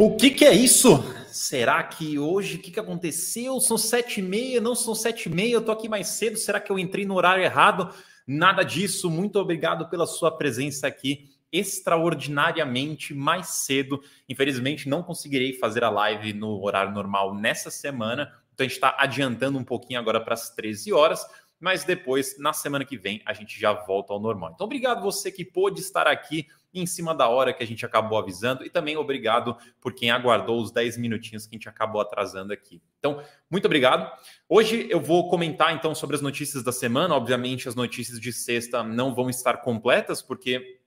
O que, que é isso? Será que hoje o que, que aconteceu? São sete e meia, não são sete e meia, eu tô aqui mais cedo. Será que eu entrei no horário errado? Nada disso. Muito obrigado pela sua presença aqui extraordinariamente mais cedo. Infelizmente, não conseguirei fazer a live no horário normal nessa semana, então a gente está adiantando um pouquinho agora para as 13 horas mas depois, na semana que vem, a gente já volta ao normal. Então, obrigado você que pôde estar aqui em cima da hora que a gente acabou avisando e também obrigado por quem aguardou os 10 minutinhos que a gente acabou atrasando aqui. Então, muito obrigado. Hoje eu vou comentar então sobre as notícias da semana. Obviamente, as notícias de sexta não vão estar completas porque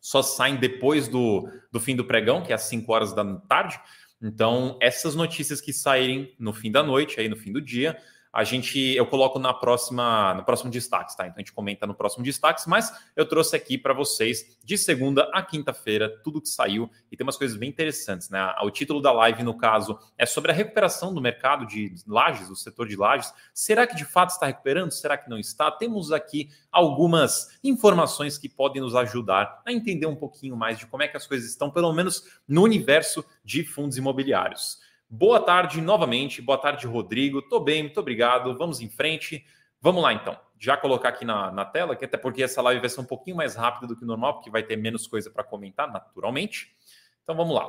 só saem depois do, do fim do pregão, que é às 5 horas da tarde. Então, essas notícias que saírem no fim da noite, aí no fim do dia, a gente eu coloco na próxima no próximo destaques, tá? Então a gente comenta no próximo destaques, mas eu trouxe aqui para vocês de segunda a quinta-feira tudo que saiu e tem umas coisas bem interessantes, né? O título da live no caso é sobre a recuperação do mercado de lajes, do setor de lajes. Será que de fato está recuperando? Será que não está? Temos aqui algumas informações que podem nos ajudar a entender um pouquinho mais de como é que as coisas estão, pelo menos no universo de fundos imobiliários. Boa tarde novamente, boa tarde, Rodrigo. Tô bem, muito obrigado. Vamos em frente. Vamos lá então. Já colocar aqui na, na tela, que até porque essa live vai ser um pouquinho mais rápida do que normal, porque vai ter menos coisa para comentar, naturalmente. Então vamos lá.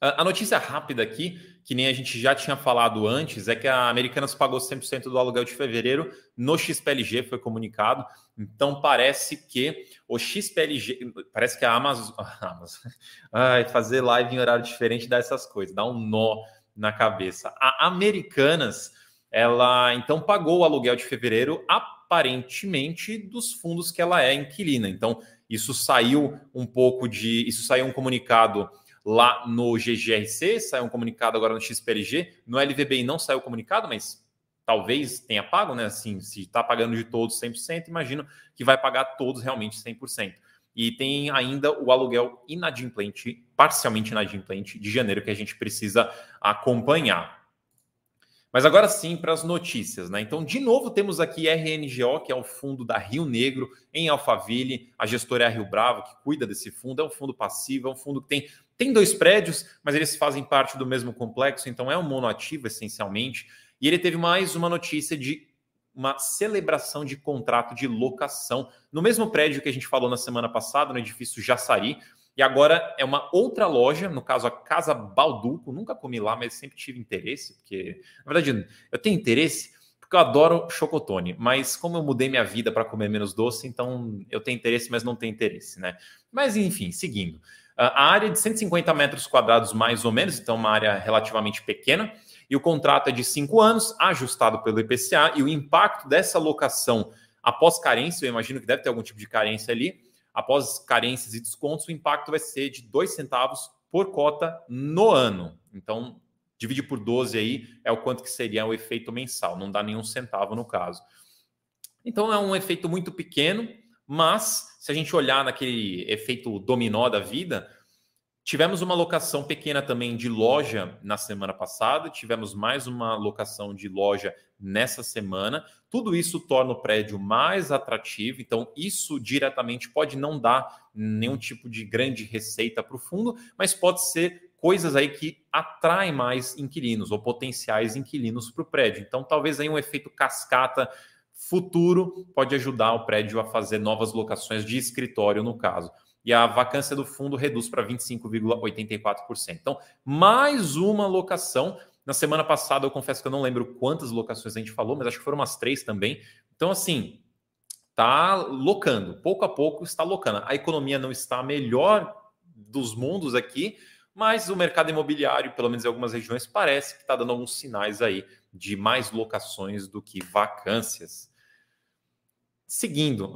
A notícia rápida aqui, que nem a gente já tinha falado antes, é que a Americanas pagou 100% do aluguel de fevereiro no XPLG, foi comunicado. Então parece que o XPLG, parece que a Amazon, a Amazon ai, fazer live em horário diferente dá essas coisas, dá um nó na cabeça. A Americanas, ela então pagou o aluguel de fevereiro aparentemente dos fundos que ela é inquilina. Então isso saiu um pouco de, isso saiu um comunicado lá no GGRC, saiu um comunicado agora no XPLG, no LVBI não saiu comunicado, mas talvez tenha pago, né? Assim, se está pagando de todos 100%, imagino que vai pagar todos realmente 100%. E tem ainda o aluguel inadimplente, parcialmente inadimplente, de janeiro, que a gente precisa acompanhar. Mas agora sim para as notícias, né? Então, de novo, temos aqui RNGO, que é o fundo da Rio Negro, em Alphaville. A gestora é a Rio Bravo, que cuida desse fundo. É um fundo passivo, é um fundo que tem, tem dois prédios, mas eles fazem parte do mesmo complexo, então é um monoativo, essencialmente. E ele teve mais uma notícia de uma celebração de contrato de locação no mesmo prédio que a gente falou na semana passada, no edifício Jaçari. E agora é uma outra loja, no caso a Casa Balduco. Nunca comi lá, mas sempre tive interesse, porque, na verdade, eu tenho interesse porque eu adoro chocotone, mas como eu mudei minha vida para comer menos doce, então eu tenho interesse, mas não tenho interesse, né? Mas enfim, seguindo. A área de 150 metros quadrados, mais ou menos, então uma área relativamente pequena e o contrato é de cinco anos, ajustado pelo IPCA, e o impacto dessa locação após carência, eu imagino que deve ter algum tipo de carência ali, após carências e descontos, o impacto vai ser de dois centavos por cota no ano. Então, divide por 12 aí, é o quanto que seria o efeito mensal, não dá nenhum centavo no caso. Então, é um efeito muito pequeno, mas se a gente olhar naquele efeito dominó da vida, Tivemos uma locação pequena também de loja na semana passada, tivemos mais uma locação de loja nessa semana. Tudo isso torna o prédio mais atrativo, então isso diretamente pode não dar nenhum tipo de grande receita para o fundo, mas pode ser coisas aí que atraem mais inquilinos ou potenciais inquilinos para o prédio. Então, talvez aí um efeito cascata futuro pode ajudar o prédio a fazer novas locações de escritório, no caso e a vacância do fundo reduz para 25,84%. Então, mais uma locação. Na semana passada, eu confesso que eu não lembro quantas locações a gente falou, mas acho que foram umas três também. Então, assim, tá locando, pouco a pouco está locando. A economia não está melhor dos mundos aqui, mas o mercado imobiliário, pelo menos em algumas regiões, parece que está dando alguns sinais aí de mais locações do que vacâncias. Seguindo,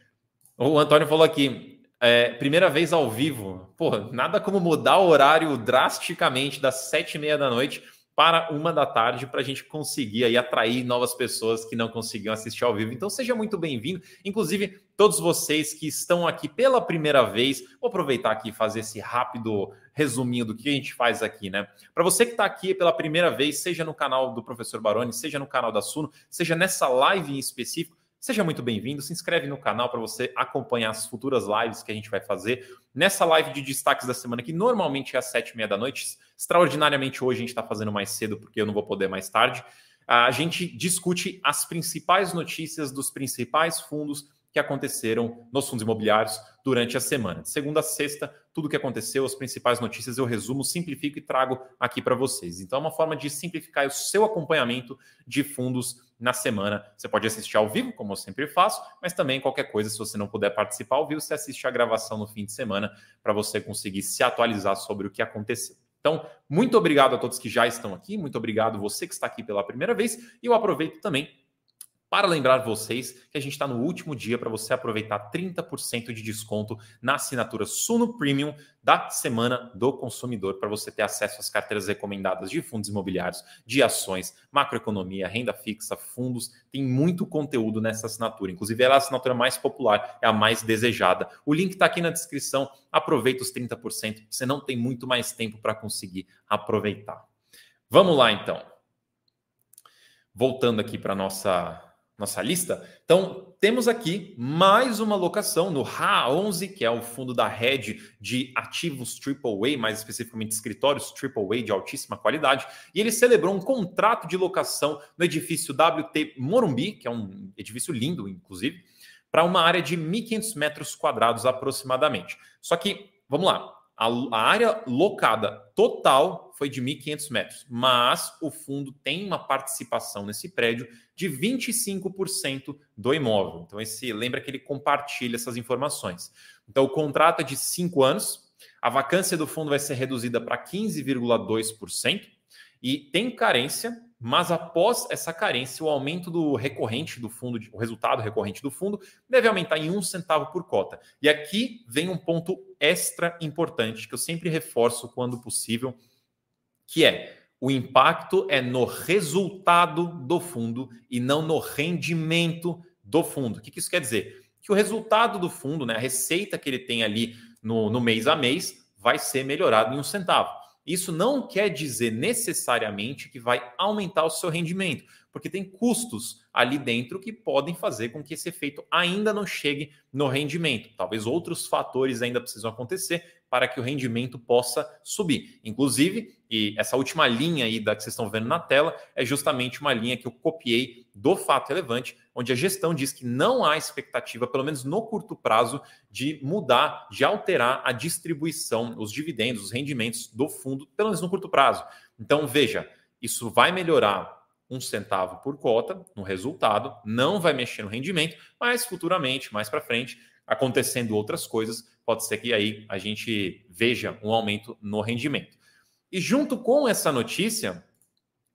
o Antônio falou aqui: é, primeira vez ao vivo. Pô, nada como mudar o horário drasticamente das sete e meia da noite para uma da tarde para a gente conseguir aí atrair novas pessoas que não conseguiam assistir ao vivo. Então seja muito bem-vindo. Inclusive, todos vocês que estão aqui pela primeira vez, vou aproveitar aqui e fazer esse rápido resuminho do que a gente faz aqui, né? Para você que está aqui pela primeira vez, seja no canal do Professor Baroni, seja no canal da Suno, seja nessa live em específico, Seja muito bem-vindo, se inscreve no canal para você acompanhar as futuras lives que a gente vai fazer. Nessa live de destaques da semana, que normalmente é às sete e meia da noite, extraordinariamente hoje a gente está fazendo mais cedo porque eu não vou poder mais tarde, a gente discute as principais notícias dos principais fundos que aconteceram nos fundos imobiliários durante a semana. De segunda a sexta, tudo o que aconteceu, as principais notícias eu resumo, simplifico e trago aqui para vocês. Então é uma forma de simplificar o seu acompanhamento de fundos na semana. Você pode assistir ao vivo, como eu sempre faço, mas também qualquer coisa, se você não puder participar ao vivo, você assiste a gravação no fim de semana para você conseguir se atualizar sobre o que aconteceu. Então, muito obrigado a todos que já estão aqui, muito obrigado você que está aqui pela primeira vez, e eu aproveito também para lembrar vocês que a gente está no último dia para você aproveitar 30% de desconto na assinatura Suno Premium da Semana do Consumidor, para você ter acesso às carteiras recomendadas de fundos imobiliários, de ações, macroeconomia, renda fixa, fundos. Tem muito conteúdo nessa assinatura. Inclusive, ela é a assinatura mais popular, é a mais desejada. O link está aqui na descrição. Aproveita os 30%. Você não tem muito mais tempo para conseguir aproveitar. Vamos lá, então. Voltando aqui para nossa nossa lista. Então, temos aqui mais uma locação no RA11, que é o fundo da rede de ativos AAA, mais especificamente escritórios AAA de altíssima qualidade, e ele celebrou um contrato de locação no edifício WT Morumbi, que é um edifício lindo, inclusive, para uma área de 1.500 metros quadrados aproximadamente. Só que, vamos lá, a, a área locada total foi de 1.500 metros, mas o fundo tem uma participação nesse prédio de 25% do imóvel. Então, esse lembra que ele compartilha essas informações. Então, o contrato é de cinco anos, a vacância do fundo vai ser reduzida para 15,2% e tem carência mas após essa carência, o aumento do recorrente do fundo, o resultado recorrente do fundo, deve aumentar em um centavo por cota. E aqui vem um ponto extra importante que eu sempre reforço quando possível, que é o impacto é no resultado do fundo e não no rendimento do fundo. O que isso quer dizer? Que o resultado do fundo, né, a receita que ele tem ali no, no mês a mês, vai ser melhorado em um centavo. Isso não quer dizer necessariamente que vai aumentar o seu rendimento, porque tem custos ali dentro que podem fazer com que esse efeito ainda não chegue no rendimento. Talvez outros fatores ainda precisam acontecer para que o rendimento possa subir. Inclusive, e essa última linha aí da que vocês estão vendo na tela é justamente uma linha que eu copiei do fato relevante, onde a gestão diz que não há expectativa, pelo menos no curto prazo, de mudar, de alterar a distribuição, os dividendos, os rendimentos do fundo, pelo menos no curto prazo. Então, veja, isso vai melhorar um centavo por cota no resultado, não vai mexer no rendimento, mas futuramente, mais para frente, acontecendo outras coisas, pode ser que aí a gente veja um aumento no rendimento. E junto com essa notícia,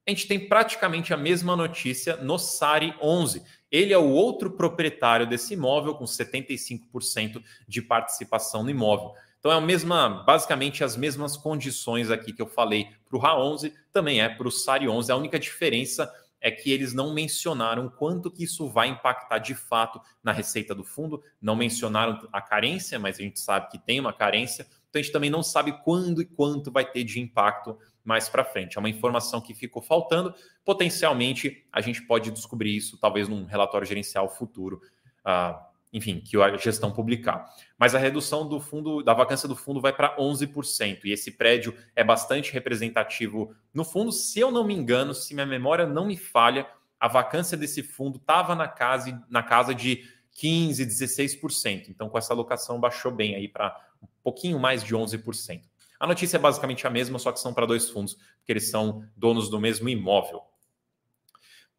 a gente tem praticamente a mesma notícia no SARI 11. Ele é o outro proprietário desse imóvel, com 75% de participação no imóvel. Então é a mesma, basicamente as mesmas condições aqui que eu falei para o RA11, também é para o SARI 11. A única diferença é que eles não mencionaram quanto que isso vai impactar de fato na receita do fundo, não mencionaram a carência, mas a gente sabe que tem uma carência, então a gente também não sabe quando e quanto vai ter de impacto mais para frente. É uma informação que ficou faltando. Potencialmente, a gente pode descobrir isso talvez num relatório gerencial futuro, uh, enfim, que a gestão publicar. Mas a redução do fundo, da vacância do fundo vai para 11%. E esse prédio é bastante representativo no fundo. Se eu não me engano, se minha memória não me falha, a vacância desse fundo estava na casa, na casa de 15, 16%. Então, com essa alocação, baixou bem aí para um pouquinho mais de 11%. A notícia é basicamente a mesma, só que são para dois fundos, porque eles são donos do mesmo imóvel.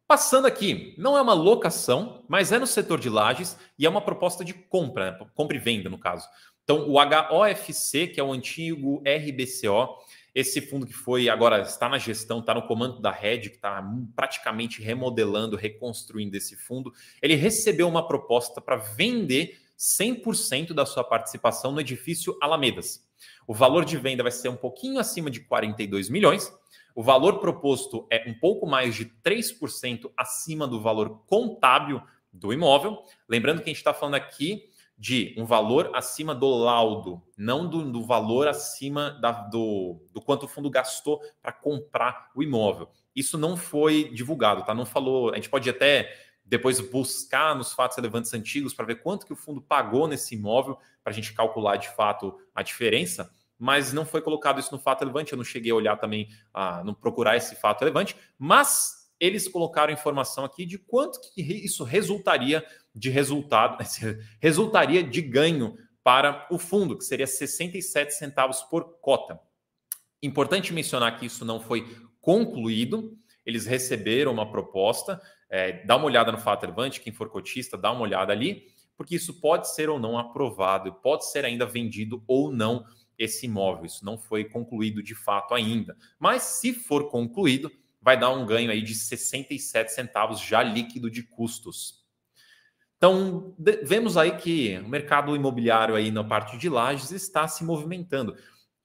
Passando aqui, não é uma locação, mas é no setor de lajes e é uma proposta de compra, compra e venda, no caso. Então, o HOFC, que é o antigo RBCO, esse fundo que foi agora está na gestão, está no comando da Red, que está praticamente remodelando, reconstruindo esse fundo, ele recebeu uma proposta para vender 100% da sua participação no edifício Alamedas. O valor de venda vai ser um pouquinho acima de 42 milhões. O valor proposto é um pouco mais de 3% acima do valor contábil do imóvel. Lembrando que a gente está falando aqui de um valor acima do laudo, não do, do valor acima da, do, do quanto o fundo gastou para comprar o imóvel. Isso não foi divulgado, tá? Não falou. A gente pode até depois buscar nos fatos relevantes antigos para ver quanto que o fundo pagou nesse imóvel para a gente calcular de fato a diferença, mas não foi colocado isso no fato relevante. Eu não cheguei a olhar também, a não procurar esse fato relevante, mas eles colocaram informação aqui de quanto que isso resultaria de resultado, resultaria de ganho para o fundo, que seria 67 centavos por cota. Importante mencionar que isso não foi concluído, eles receberam uma proposta, é, dá uma olhada no fato relevante, quem for cotista, dá uma olhada ali, porque isso pode ser ou não aprovado, pode ser ainda vendido ou não esse imóvel. Isso não foi concluído de fato ainda. Mas se for concluído, vai dar um ganho aí de 67 centavos já líquido de custos. Então, vemos aí que o mercado imobiliário aí na parte de lajes está se movimentando.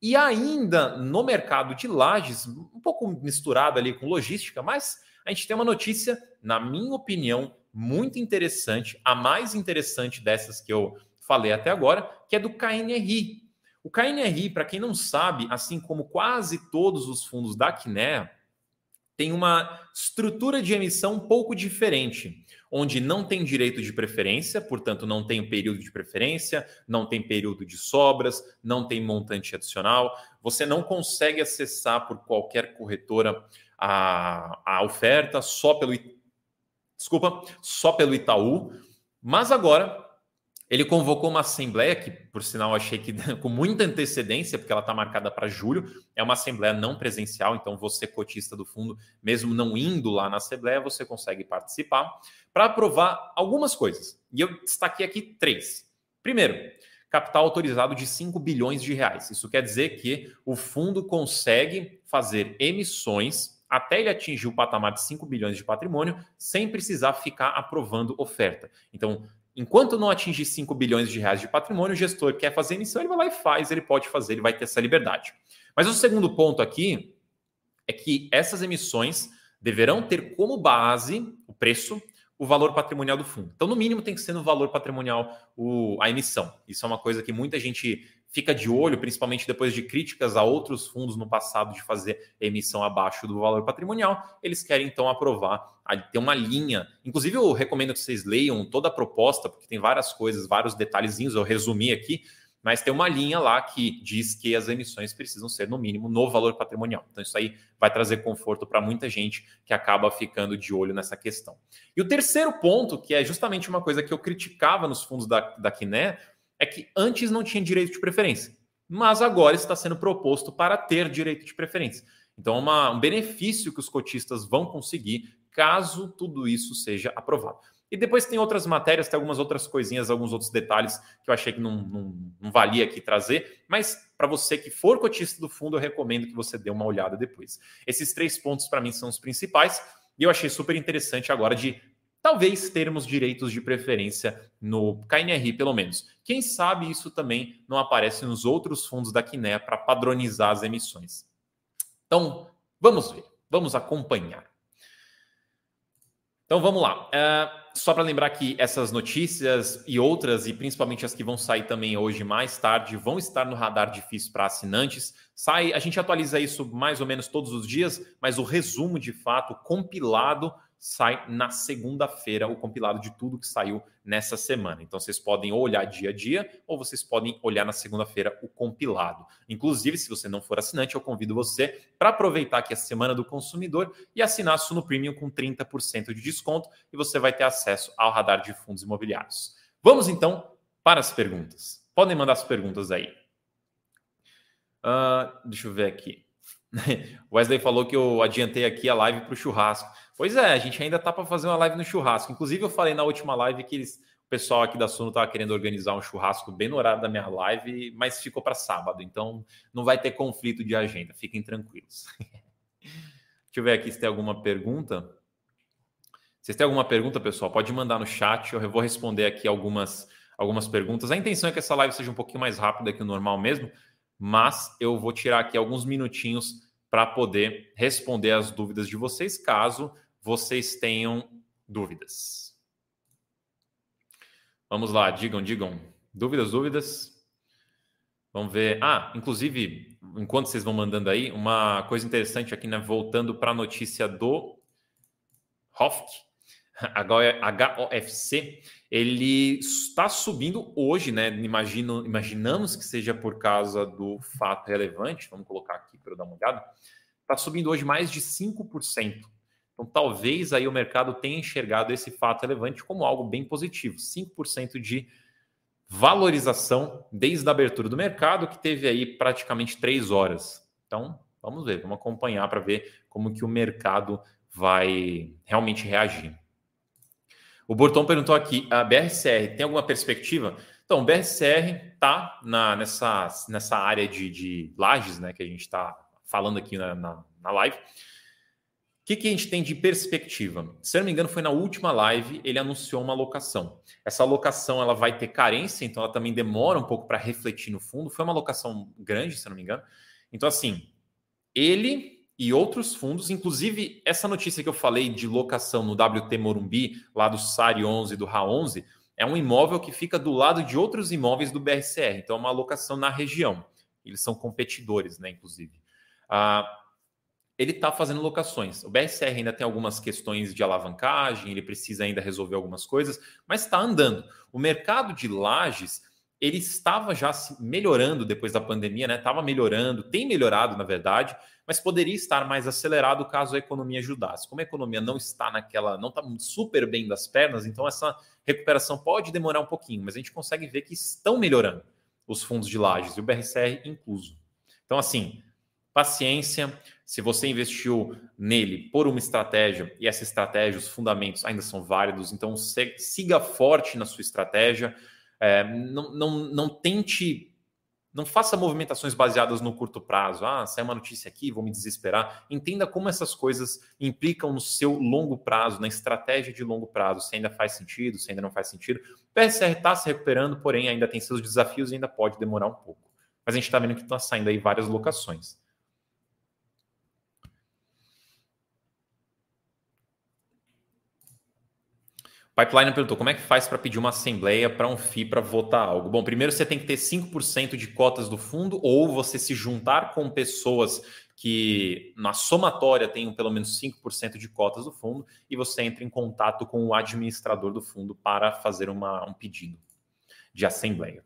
E ainda no mercado de lajes, um pouco misturado ali com logística, mas a gente tem uma notícia, na minha opinião, muito interessante, a mais interessante dessas que eu falei até agora, que é do KNRI. O KNRI, para quem não sabe, assim como quase todos os fundos da Kinea, tem uma estrutura de emissão um pouco diferente onde não tem direito de preferência, portanto, não tem período de preferência, não tem período de sobras, não tem montante adicional. Você não consegue acessar por qualquer corretora a, a oferta só pelo desculpa, só pelo Itaú. Mas agora ele convocou uma assembleia, que por sinal achei que com muita antecedência, porque ela está marcada para julho, é uma assembleia não presencial, então você, cotista do fundo, mesmo não indo lá na assembleia, você consegue participar, para aprovar algumas coisas. E eu destaquei aqui três. Primeiro, capital autorizado de 5 bilhões de reais. Isso quer dizer que o fundo consegue fazer emissões até ele atingir o patamar de 5 bilhões de patrimônio, sem precisar ficar aprovando oferta. Então, Enquanto não atingir 5 bilhões de reais de patrimônio, o gestor quer fazer emissão, ele vai lá e faz, ele pode fazer, ele vai ter essa liberdade. Mas o segundo ponto aqui é que essas emissões deverão ter como base o preço, o valor patrimonial do fundo. Então, no mínimo, tem que ser no valor patrimonial o, a emissão. Isso é uma coisa que muita gente fica de olho, principalmente depois de críticas a outros fundos no passado de fazer emissão abaixo do valor patrimonial, eles querem então aprovar, ter uma linha. Inclusive, eu recomendo que vocês leiam toda a proposta, porque tem várias coisas, vários detalhezinhos, eu resumi aqui, mas tem uma linha lá que diz que as emissões precisam ser, no mínimo, no valor patrimonial. Então, isso aí vai trazer conforto para muita gente que acaba ficando de olho nessa questão. E o terceiro ponto, que é justamente uma coisa que eu criticava nos fundos da, da Quiné, é que antes não tinha direito de preferência, mas agora está sendo proposto para ter direito de preferência. Então, é um benefício que os cotistas vão conseguir caso tudo isso seja aprovado. E depois tem outras matérias, tem algumas outras coisinhas, alguns outros detalhes que eu achei que não, não, não valia aqui trazer, mas para você que for cotista do fundo, eu recomendo que você dê uma olhada depois. Esses três pontos, para mim, são os principais, e eu achei super interessante agora de talvez termos direitos de preferência no KNRI, pelo menos. Quem sabe isso também não aparece nos outros fundos da Quiné para padronizar as emissões. Então, vamos ver, vamos acompanhar. Então, vamos lá. Uh, só para lembrar que essas notícias e outras, e principalmente as que vão sair também hoje mais tarde, vão estar no radar difícil para assinantes. Sai, a gente atualiza isso mais ou menos todos os dias, mas o resumo de fato compilado sai na segunda-feira o compilado de tudo que saiu nessa semana. Então vocês podem olhar dia a dia ou vocês podem olhar na segunda-feira o compilado. Inclusive, se você não for assinante, eu convido você para aproveitar aqui a semana do consumidor e assinar a Suno Premium com 30% de desconto e você vai ter acesso ao radar de fundos imobiliários. Vamos então para as perguntas. Podem mandar as perguntas aí. Uh, deixa eu ver aqui. Wesley falou que eu adiantei aqui a live para o churrasco. Pois é, a gente ainda tá para fazer uma live no churrasco. Inclusive, eu falei na última live que eles, o pessoal aqui da Suno estava querendo organizar um churrasco bem no horário da minha live, mas ficou para sábado. Então, não vai ter conflito de agenda. Fiquem tranquilos. Deixa eu ver aqui se tem alguma pergunta. Se tem alguma pergunta, pessoal, pode mandar no chat. Eu vou responder aqui algumas, algumas perguntas. A intenção é que essa live seja um pouquinho mais rápida que o normal mesmo, mas eu vou tirar aqui alguns minutinhos para poder responder as dúvidas de vocês, caso vocês tenham dúvidas. Vamos lá, digam, digam. Dúvidas, dúvidas? Vamos ver. Ah, inclusive, enquanto vocês vão mandando aí, uma coisa interessante aqui, né? Voltando para a notícia do Hofk. HOFC, ele está subindo hoje, né? Imagino, imaginamos que seja por causa do fato relevante. Vamos colocar aqui para eu dar uma olhada. Está subindo hoje mais de 5%. Então, talvez aí o mercado tenha enxergado esse fato relevante como algo bem positivo. 5% de valorização desde a abertura do mercado, que teve aí praticamente três horas. Então, vamos ver, vamos acompanhar para ver como que o mercado vai realmente reagir. O Borton perguntou aqui: a BRCR tem alguma perspectiva? Então, o BRCR está nessa, nessa área de, de lajes, né, que a gente está falando aqui na, na, na live. O que, que a gente tem de perspectiva? Se eu não me engano, foi na última live ele anunciou uma alocação. Essa alocação ela vai ter carência, então ela também demora um pouco para refletir no fundo. Foi uma alocação grande, se eu não me engano. Então, assim, ele e outros fundos, inclusive essa notícia que eu falei de locação no WT Morumbi, lá do SARI 11 do RA11, é um imóvel que fica do lado de outros imóveis do BRCR, então é uma locação na região. Eles são competidores, né, inclusive. Ah, ele está fazendo locações. O BRCR ainda tem algumas questões de alavancagem, ele precisa ainda resolver algumas coisas, mas está andando. O mercado de lajes ele estava já melhorando depois da pandemia, né? Estava melhorando, tem melhorado, na verdade, mas poderia estar mais acelerado caso a economia ajudasse. Como a economia não está naquela, não está super bem das pernas, então essa recuperação pode demorar um pouquinho, mas a gente consegue ver que estão melhorando os fundos de lajes e o BRCR incluso. Então, assim, paciência. Se você investiu nele por uma estratégia e essa estratégia, os fundamentos ainda são válidos, então siga forte na sua estratégia. É, não, não, não tente, não faça movimentações baseadas no curto prazo. Ah, sai uma notícia aqui, vou me desesperar. Entenda como essas coisas implicam no seu longo prazo, na estratégia de longo prazo, se ainda faz sentido, se ainda não faz sentido. O PSR está se recuperando, porém ainda tem seus desafios e ainda pode demorar um pouco. Mas a gente está vendo que está saindo aí várias locações. Pipeline perguntou como é que faz para pedir uma assembleia para um FII para votar algo. Bom, primeiro você tem que ter 5% de cotas do fundo ou você se juntar com pessoas que na somatória tenham pelo menos 5% de cotas do fundo e você entra em contato com o administrador do fundo para fazer uma, um pedido de assembleia.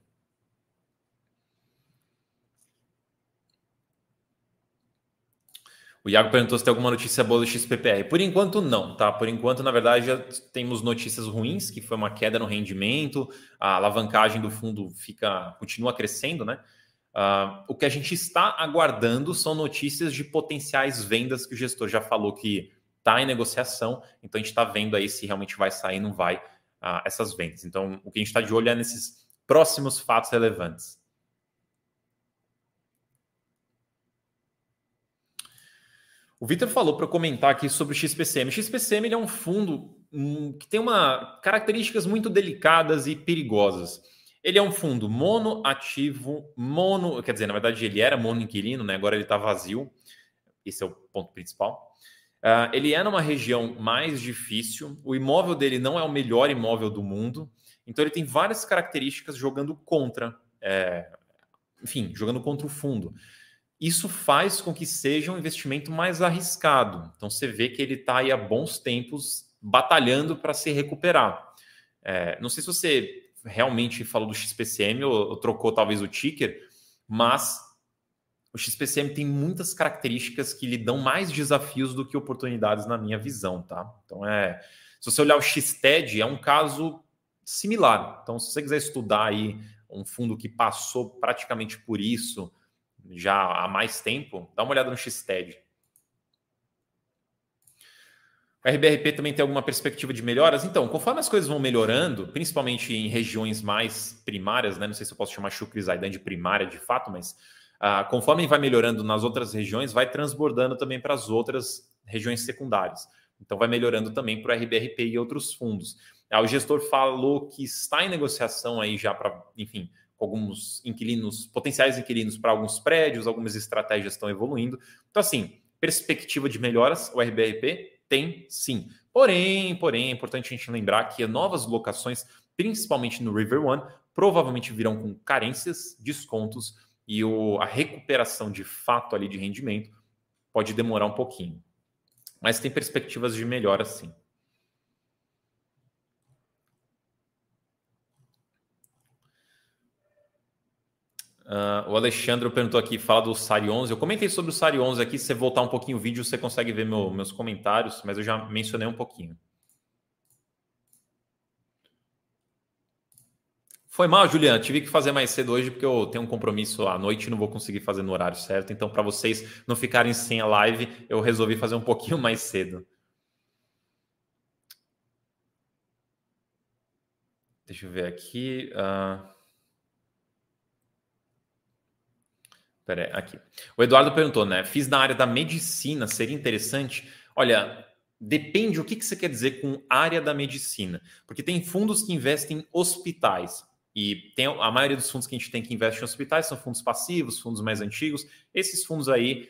O Iago perguntou se tem alguma notícia boa do XPPR. Por enquanto, não, tá? Por enquanto, na verdade, já temos notícias ruins, que foi uma queda no rendimento, a alavancagem do fundo fica continua crescendo, né? Uh, o que a gente está aguardando são notícias de potenciais vendas que o gestor já falou que está em negociação, então a gente está vendo aí se realmente vai sair, não vai, uh, essas vendas. Então, o que a gente está de olho é nesses próximos fatos relevantes. O Vitor falou para comentar aqui sobre o XPCM. O XPCM é um fundo um, que tem uma características muito delicadas e perigosas. Ele é um fundo monoativo, mono, quer dizer, na verdade ele era mono inquilino, né? Agora ele está vazio. Esse é o ponto principal. Uh, ele é numa região mais difícil. O imóvel dele não é o melhor imóvel do mundo. Então ele tem várias características jogando contra, é, enfim, jogando contra o fundo isso faz com que seja um investimento mais arriscado. Então você vê que ele está aí há bons tempos batalhando para se recuperar. É, não sei se você realmente falou do XPCM ou, ou, trocou talvez o ticker, mas o XPCM tem muitas características que lhe dão mais desafios do que oportunidades na minha visão, tá? Então é, se você olhar o XTED, é um caso similar. Então se você quiser estudar aí um fundo que passou praticamente por isso, já há mais tempo, dá uma olhada no XTED. O RBRP também tem alguma perspectiva de melhoras? Então, conforme as coisas vão melhorando, principalmente em regiões mais primárias, né? não sei se eu posso chamar Shukri Zaidan de primária de fato, mas uh, conforme vai melhorando nas outras regiões, vai transbordando também para as outras regiões secundárias. Então, vai melhorando também para o RBRP e outros fundos. Ah, o gestor falou que está em negociação aí já para, enfim, alguns inquilinos, potenciais inquilinos para alguns prédios, algumas estratégias estão evoluindo. Então, assim, perspectiva de melhoras, o RBRP tem sim. Porém, porém, é importante a gente lembrar que novas locações, principalmente no River One, provavelmente virão com carências, descontos e o, a recuperação de fato ali de rendimento pode demorar um pouquinho. Mas tem perspectivas de melhora sim. Uh, o Alexandre perguntou aqui, fala do Sari 11. Eu comentei sobre o Sari 11 aqui. Se você voltar um pouquinho o vídeo, você consegue ver meu, meus comentários, mas eu já mencionei um pouquinho. Foi mal, Juliana. Tive que fazer mais cedo hoje porque eu tenho um compromisso à noite e não vou conseguir fazer no horário certo. Então, para vocês não ficarem sem a live, eu resolvi fazer um pouquinho mais cedo. Deixa eu ver aqui. Uh... Pera aí, aqui. O Eduardo perguntou, né? Fiz na área da medicina, seria interessante? Olha, depende o que, que você quer dizer com área da medicina. Porque tem fundos que investem em hospitais. E tem a maioria dos fundos que a gente tem que investir em hospitais são fundos passivos, fundos mais antigos. Esses fundos aí,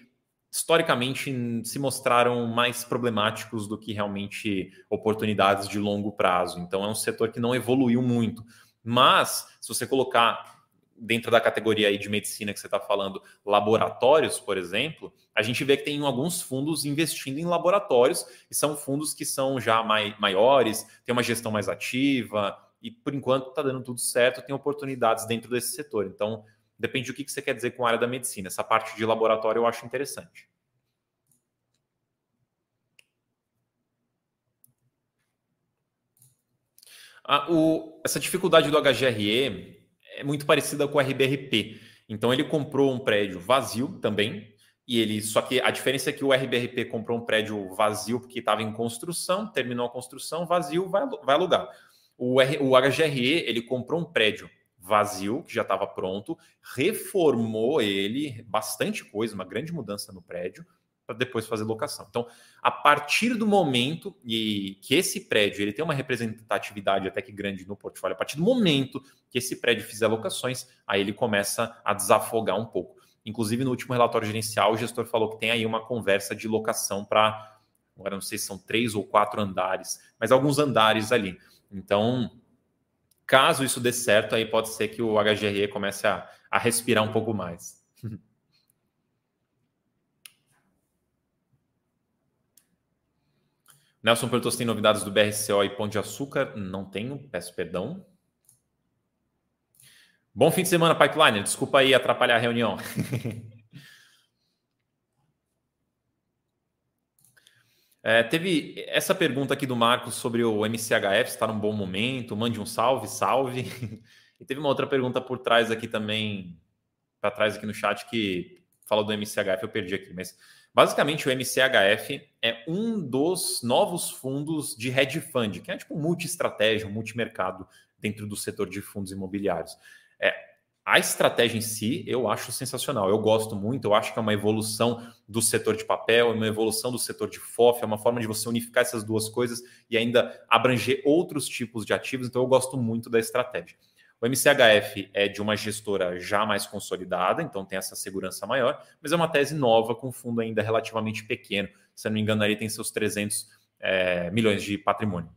historicamente, se mostraram mais problemáticos do que realmente oportunidades de longo prazo. Então, é um setor que não evoluiu muito. Mas, se você colocar dentro da categoria aí de medicina que você está falando, laboratórios, por exemplo, a gente vê que tem alguns fundos investindo em laboratórios, e são fundos que são já mai, maiores, tem uma gestão mais ativa, e por enquanto está dando tudo certo, tem oportunidades dentro desse setor. Então, depende do que, que você quer dizer com a área da medicina. Essa parte de laboratório eu acho interessante. Ah, o, essa dificuldade do HGRE é muito parecida com o RBRP. Então ele comprou um prédio vazio também, e ele só que a diferença é que o RBRP comprou um prédio vazio porque estava em construção, terminou a construção, vazio, vai, vai alugar. O, R, o HGRE ele comprou um prédio vazio que já estava pronto, reformou ele, bastante coisa, uma grande mudança no prédio, para depois fazer locação. Então, a partir do momento e que esse prédio ele tem uma representatividade até que grande no portfólio, a partir do momento que esse prédio fizer locações, aí ele começa a desafogar um pouco. Inclusive, no último relatório gerencial, o gestor falou que tem aí uma conversa de locação para, agora não sei se são três ou quatro andares, mas alguns andares ali. Então, caso isso dê certo, aí pode ser que o HGRE comece a, a respirar um pouco mais. Nelson perguntou se tem novidades do BRCO e Pão de Açúcar. Não tenho, peço perdão. Bom fim de semana, Pipeline. Desculpa aí atrapalhar a reunião. é, teve essa pergunta aqui do Marcos sobre o MCHF, está num bom momento, mande um salve, salve. E teve uma outra pergunta por trás aqui também, para trás aqui no chat, que fala do MCHF, eu perdi aqui, mas Basicamente, o MCHF é um dos novos fundos de hedge fund, que é tipo multi-estratégia, um multimercado dentro do setor de fundos imobiliários. É, a estratégia em si eu acho sensacional, eu gosto muito, eu acho que é uma evolução do setor de papel, uma evolução do setor de FOF, é uma forma de você unificar essas duas coisas e ainda abranger outros tipos de ativos, então eu gosto muito da estratégia. O MCHF é de uma gestora já mais consolidada, então tem essa segurança maior, mas é uma tese nova com fundo ainda relativamente pequeno. Se não me engano, ele tem seus 300 é, milhões de patrimônio.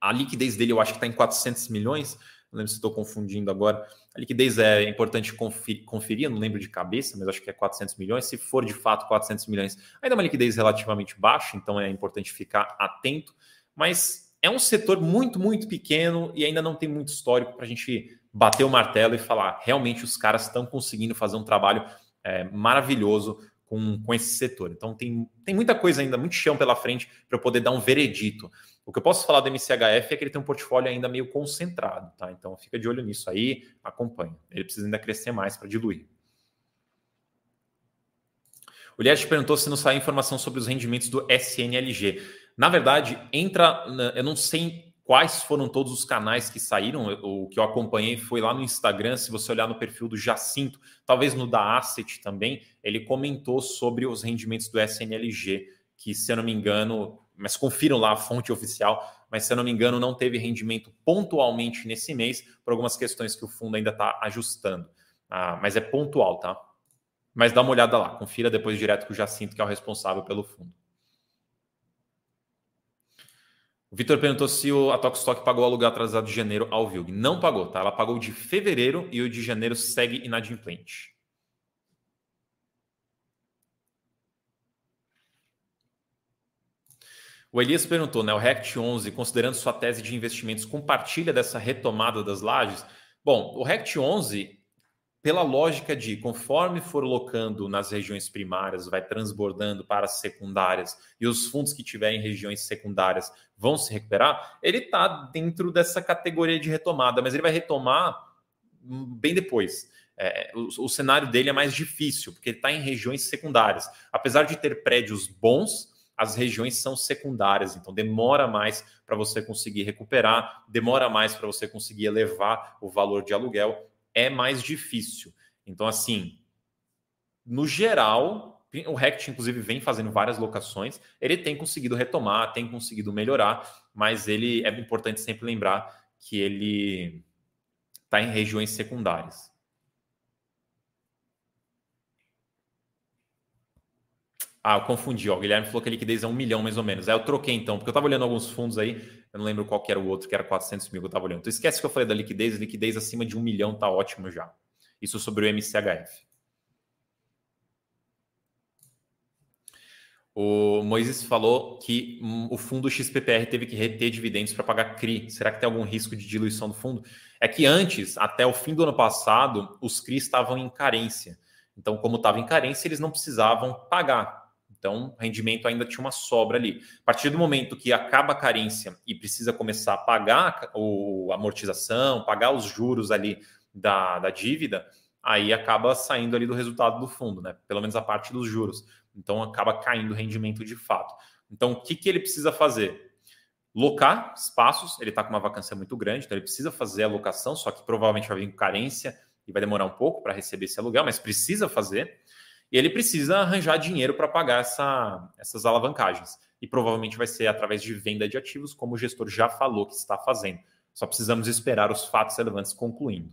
A liquidez dele eu acho que está em 400 milhões, não lembro se estou confundindo agora. A liquidez é importante conferir, não lembro de cabeça, mas acho que é 400 milhões. Se for de fato 400 milhões, ainda é uma liquidez relativamente baixa, então é importante ficar atento. Mas é um setor muito, muito pequeno e ainda não tem muito histórico para a gente bater o martelo e falar realmente os caras estão conseguindo fazer um trabalho é, maravilhoso com, com esse setor. Então tem, tem muita coisa ainda, muito chão pela frente para eu poder dar um veredito. O que eu posso falar do MCHF é que ele tem um portfólio ainda meio concentrado, tá? Então fica de olho nisso aí, acompanha. Ele precisa ainda crescer mais para diluir. O Liette perguntou se não saiu informação sobre os rendimentos do SNLG. Na verdade, entra. Eu não sei quais foram todos os canais que saíram. O que eu acompanhei foi lá no Instagram. Se você olhar no perfil do Jacinto, talvez no da Asset também, ele comentou sobre os rendimentos do SNLG, que, se eu não me engano, mas confiram lá a fonte oficial, mas se eu não me engano, não teve rendimento pontualmente nesse mês, por algumas questões que o fundo ainda está ajustando. Ah, mas é pontual, tá? Mas dá uma olhada lá, confira depois direto com o Jacinto, que é o responsável pelo fundo. O Vitor perguntou se a Tokstok pagou o aluguel atrasado de janeiro ao Vilg. Não pagou, tá? Ela pagou de fevereiro e o de janeiro segue inadimplente. O Elias perguntou, né? O RECT 11, considerando sua tese de investimentos, compartilha dessa retomada das lajes? Bom, o RECT 11 pela lógica de conforme for locando nas regiões primárias, vai transbordando para as secundárias e os fundos que tiverem regiões secundárias vão se recuperar, ele está dentro dessa categoria de retomada, mas ele vai retomar bem depois. É, o, o, cenário dele é mais difícil, porque ele está em regiões secundárias. Apesar de ter prédios bons, as regiões são secundárias, então demora mais para você conseguir recuperar, demora mais para você conseguir elevar o valor de aluguel é mais difícil. Então, assim, no geral, o Rect, inclusive, vem fazendo várias locações, ele tem conseguido retomar, tem conseguido melhorar, mas ele é importante sempre lembrar que ele está em regiões secundárias. Ah, eu confundi. Ó. O Guilherme falou que a liquidez é um milhão mais ou menos. Aí eu troquei então, porque eu estava olhando alguns fundos aí, eu não lembro qual que era o outro, que era 400 mil que eu estava olhando. Então esquece que eu falei da liquidez, liquidez acima de um milhão tá ótimo já. Isso sobre o MCHF. O Moisés falou que hum, o fundo XPPR teve que reter dividendos para pagar CRI. Será que tem algum risco de diluição do fundo? É que antes, até o fim do ano passado, os CRI estavam em carência. Então, como estava em carência, eles não precisavam pagar. Então, rendimento ainda tinha uma sobra ali. A partir do momento que acaba a carência e precisa começar a pagar a amortização, pagar os juros ali da, da dívida, aí acaba saindo ali do resultado do fundo, né? Pelo menos a parte dos juros. Então, acaba caindo o rendimento de fato. Então, o que, que ele precisa fazer? Locar espaços, ele está com uma vacância muito grande, então ele precisa fazer a locação, só que provavelmente vai vir com carência e vai demorar um pouco para receber esse aluguel, mas precisa fazer. E ele precisa arranjar dinheiro para pagar essa, essas alavancagens. E provavelmente vai ser através de venda de ativos, como o gestor já falou que está fazendo. Só precisamos esperar os fatos relevantes concluindo.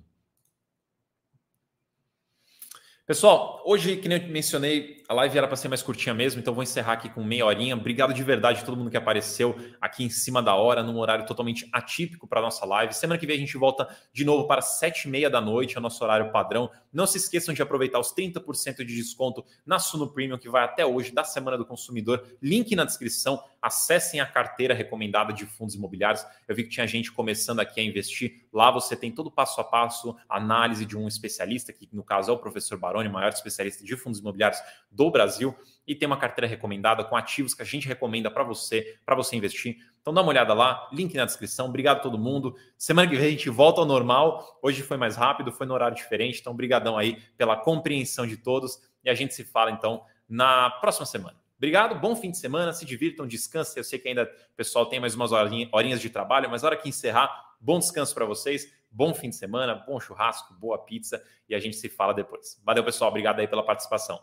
Pessoal, hoje, que nem eu mencionei, a live era para ser mais curtinha mesmo, então vou encerrar aqui com meia horinha. Obrigado de verdade a todo mundo que apareceu aqui em cima da hora, num horário totalmente atípico para nossa live. Semana que vem a gente volta de novo para sete e meia da noite, é o nosso horário padrão. Não se esqueçam de aproveitar os 30% de desconto na Suno Premium, que vai até hoje, da Semana do Consumidor. Link na descrição. Acessem a carteira recomendada de fundos imobiliários. Eu vi que tinha gente começando aqui a investir. Lá você tem todo o passo a passo, análise de um especialista, que no caso é o professor Baroni, maior especialista de fundos imobiliários do Brasil. E tem uma carteira recomendada com ativos que a gente recomenda para você, para você investir. Então dá uma olhada lá, link na descrição. Obrigado a todo mundo. Semana que vem a gente volta ao normal. Hoje foi mais rápido, foi no horário diferente. Então, brigadão aí pela compreensão de todos. E a gente se fala então na próxima semana. Obrigado, bom fim de semana, se divirtam, descansem. Eu sei que ainda o pessoal tem mais umas horinhas de trabalho, mas hora que encerrar, bom descanso para vocês, bom fim de semana, bom churrasco, boa pizza e a gente se fala depois. Valeu, pessoal, obrigado aí pela participação.